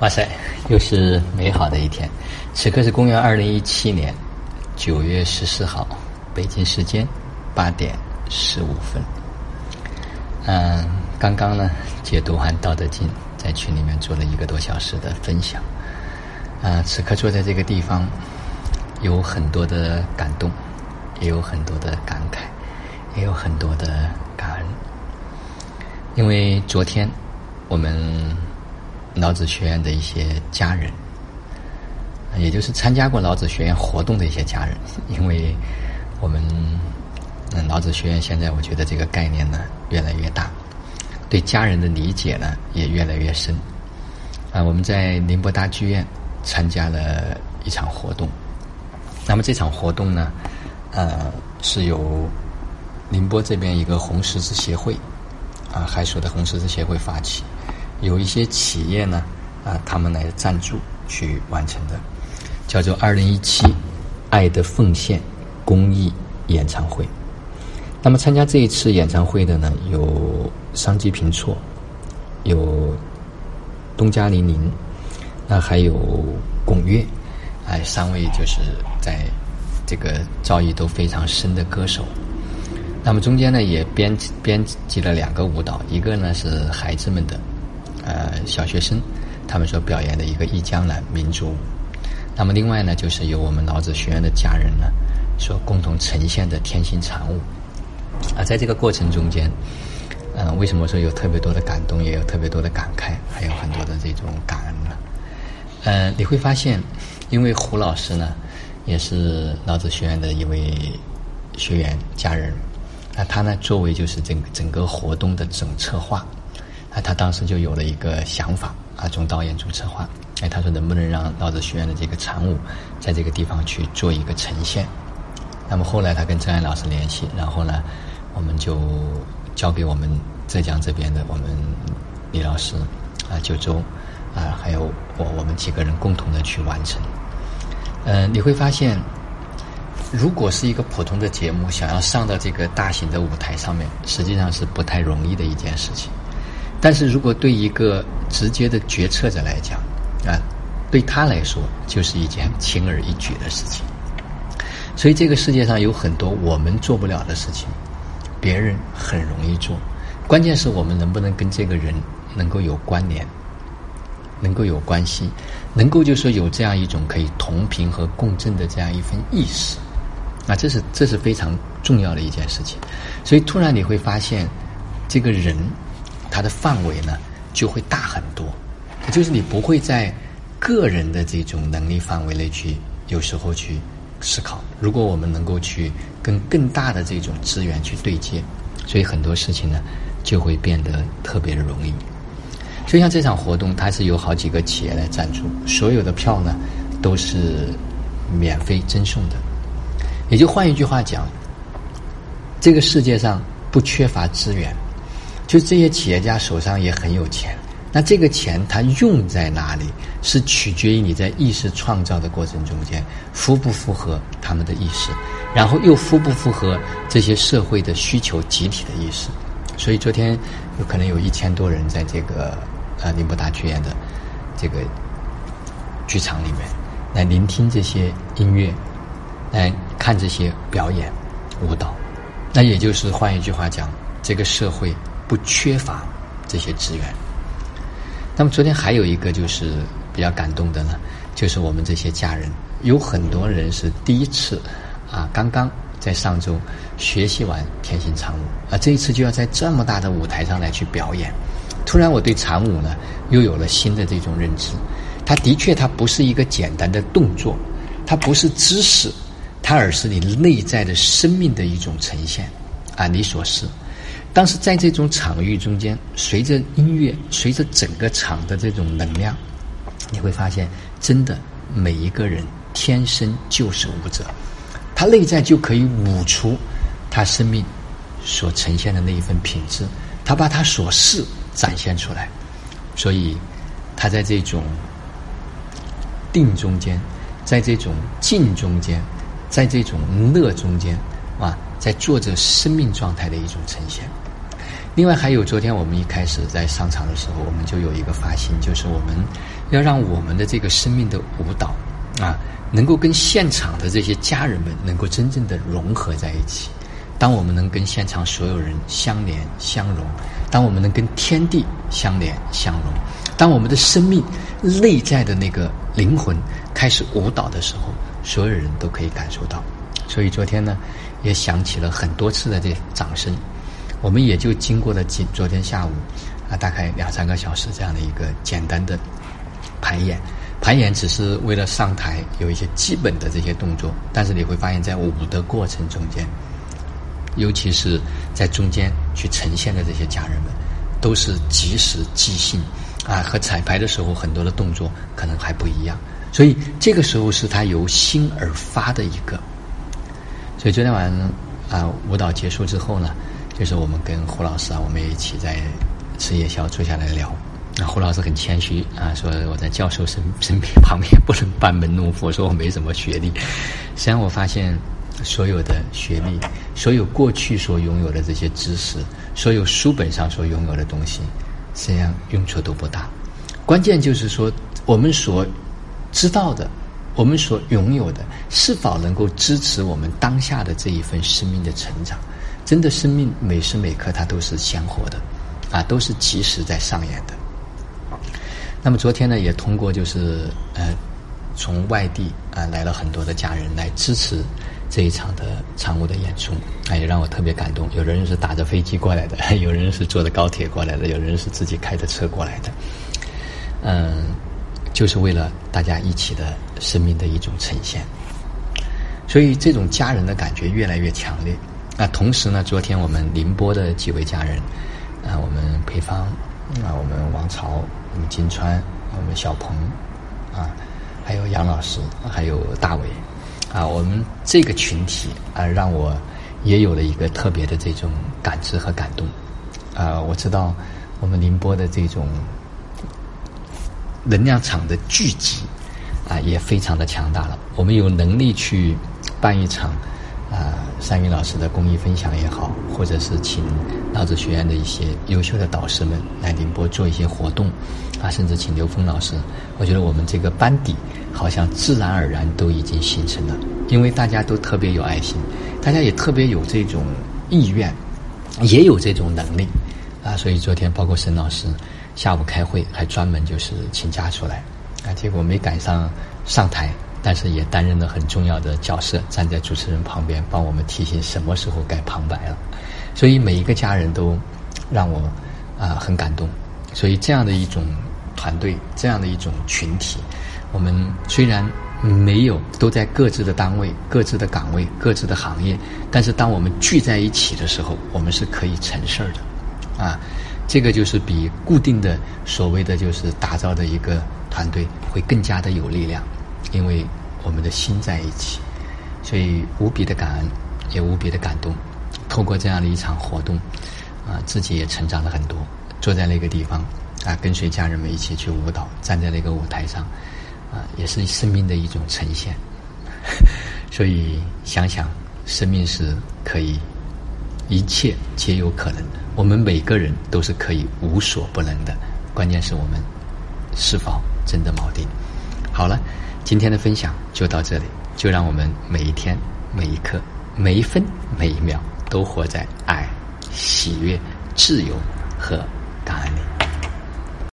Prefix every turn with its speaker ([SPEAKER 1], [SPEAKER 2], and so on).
[SPEAKER 1] 哇塞，又是美好的一天。此刻是公元二零一七年九月十四号，北京时间八点十五分。嗯，刚刚呢，解读完《道德经》，在群里面做了一个多小时的分享。啊，此刻坐在这个地方，有很多的感动，也有很多的感慨，也有很多的感恩。因为昨天我们。老子学院的一些家人，也就是参加过老子学院活动的一些家人，因为我们嗯老子学院现在我觉得这个概念呢越来越大，对家人的理解呢也越来越深。啊，我们在宁波大剧院参加了一场活动，那么这场活动呢，呃，是由宁波这边一个红十字协会啊，海曙的红十字协会发起。有一些企业呢，啊，他们来赞助去完成的，叫做“二零一七爱的奉献公益演唱会”。那么参加这一次演唱会的呢，有商机平措，有东家林林，那还有巩乐，哎，三位就是在这个造诣都非常深的歌手。那么中间呢，也编编辑了两个舞蹈，一个呢是孩子们的。呃，小学生他们所表演的一个《忆江南》民族舞，那么另外呢，就是由我们老子学院的家人呢所共同呈现的天心禅舞。啊，在这个过程中间，嗯，为什么说有特别多的感动，也有特别多的感慨，还有很多的这种感恩呢？呃，你会发现，因为胡老师呢也是老子学院的一位学员家人，那他呢作为就是整整个活动的总策划。他当时就有了一个想法啊，总导演、总策划。哎，他说能不能让老子学院的这个产物在这个地方去做一个呈现？那么后来他跟郑安老师联系，然后呢，我们就交给我们浙江这边的我们李老师啊、九州啊，还有我我们几个人共同的去完成。嗯，你会发现，如果是一个普通的节目，想要上到这个大型的舞台上面，实际上是不太容易的一件事情。但是如果对一个直接的决策者来讲，啊，对他来说就是一件轻而易举的事情。所以这个世界上有很多我们做不了的事情，别人很容易做。关键是我们能不能跟这个人能够有关联，能够有关系，能够就说有这样一种可以同频和共振的这样一份意识。啊，这是这是非常重要的一件事情。所以突然你会发现，这个人。它的范围呢就会大很多，就是你不会在个人的这种能力范围内去有时候去思考。如果我们能够去跟更大的这种资源去对接，所以很多事情呢就会变得特别的容易。就像这场活动，它是由好几个企业来赞助，所有的票呢都是免费赠送的。也就换一句话讲，这个世界上不缺乏资源。就这些企业家手上也很有钱，那这个钱他用在哪里，是取决于你在意识创造的过程中间符不符合他们的意识，然后又符不符合这些社会的需求、集体的意识。所以昨天有可能有一千多人在这个呃宁波大剧院的这个剧场里面来聆听这些音乐，来看这些表演舞蹈。那也就是换一句话讲，这个社会。不缺乏这些资源。那么昨天还有一个就是比较感动的呢，就是我们这些家人有很多人是第一次啊，刚刚在上周学习完天心禅舞啊，这一次就要在这么大的舞台上来去表演。突然我对禅舞呢又有了新的这种认知。它的确它不是一个简单的动作，它不是知识，它而是你内在的生命的一种呈现啊，你所是。但是在这种场域中间，随着音乐，随着整个场的这种能量，你会发现，真的每一个人天生就是舞者，他内在就可以舞出他生命所呈现的那一份品质，他把他所是展现出来，所以他在这种定中间，在这种静中间，在这种乐中间，啊。在做着生命状态的一种呈现，另外还有，昨天我们一开始在上场的时候，我们就有一个发心，就是我们要让我们的这个生命的舞蹈啊，能够跟现场的这些家人们能够真正的融合在一起。当我们能跟现场所有人相连相融，当我们能跟天地相连相融，当我们的生命内在的那个灵魂开始舞蹈的时候，所有人都可以感受到。所以昨天呢，也响起了很多次的这掌声。我们也就经过了今昨天下午啊，大概两三个小时这样的一个简单的排演。排演只是为了上台有一些基本的这些动作，但是你会发现在舞的过程中间，尤其是在中间去呈现的这些家人们，都是即时即兴啊，和彩排的时候很多的动作可能还不一样。所以这个时候是他由心而发的一个。所以昨天晚上啊，舞蹈结束之后呢。就是我们跟胡老师啊，我们也一起在吃夜宵，坐下来聊。那胡老师很谦虚啊，说我在教授身身边旁边不能班门弄斧，说我没什么学历。实际上我发现，所有的学历，所有过去所拥有的这些知识，所有书本上所拥有的东西，实际上用处都不大。关键就是说，我们所知道的，我们所拥有的，是否能够支持我们当下的这一份生命的成长？真的，生命每时每刻它都是鲜活的，啊，都是及时在上演的。那么昨天呢，也通过就是呃，从外地啊来了很多的家人来支持这一场的场务的演出，啊，也让我特别感动。有人是打着飞机过来的，有人是坐着高铁过来的，有人是自己开着车过来的，嗯，就是为了大家一起的生命的一种呈现。所以这种家人的感觉越来越强烈。那同时呢，昨天我们宁波的几位家人，啊，我们裴芳，啊，我们王朝，我们金川，我们小鹏，啊，还有杨老师，还有大伟，啊，我们这个群体啊，让我也有了一个特别的这种感知和感动。啊，我知道我们宁波的这种能量场的聚集，啊，也非常的强大了。我们有能力去办一场。啊，三云老师的公益分享也好，或者是请老子学院的一些优秀的导师们来宁波做一些活动，啊，甚至请刘峰老师，我觉得我们这个班底好像自然而然都已经形成了，因为大家都特别有爱心，大家也特别有这种意愿，也有这种能力，啊，所以昨天包括沈老师下午开会还专门就是请假出来，啊，结果没赶上上台。但是也担任了很重要的角色，站在主持人旁边，帮我们提醒什么时候该旁白了。所以每一个家人都让我啊很感动。所以这样的一种团队，这样的一种群体，我们虽然没有都在各自的单位、各自的岗位、各自的行业，但是当我们聚在一起的时候，我们是可以成事儿的。啊，这个就是比固定的所谓的就是打造的一个团队会更加的有力量。因为我们的心在一起，所以无比的感恩，也无比的感动。透过这样的一场活动，啊，自己也成长了很多。坐在那个地方，啊，跟随家人们一起去舞蹈，站在那个舞台上，啊，也是生命的一种呈现。所以想想，生命是可以，一切皆有可能。我们每个人都是可以无所不能的，关键是我们是否真的锚定。好了。今天的分享就到这里，就让我们每一天、每一刻、每一分、每一秒都活在爱、喜悦、自由和感恩里。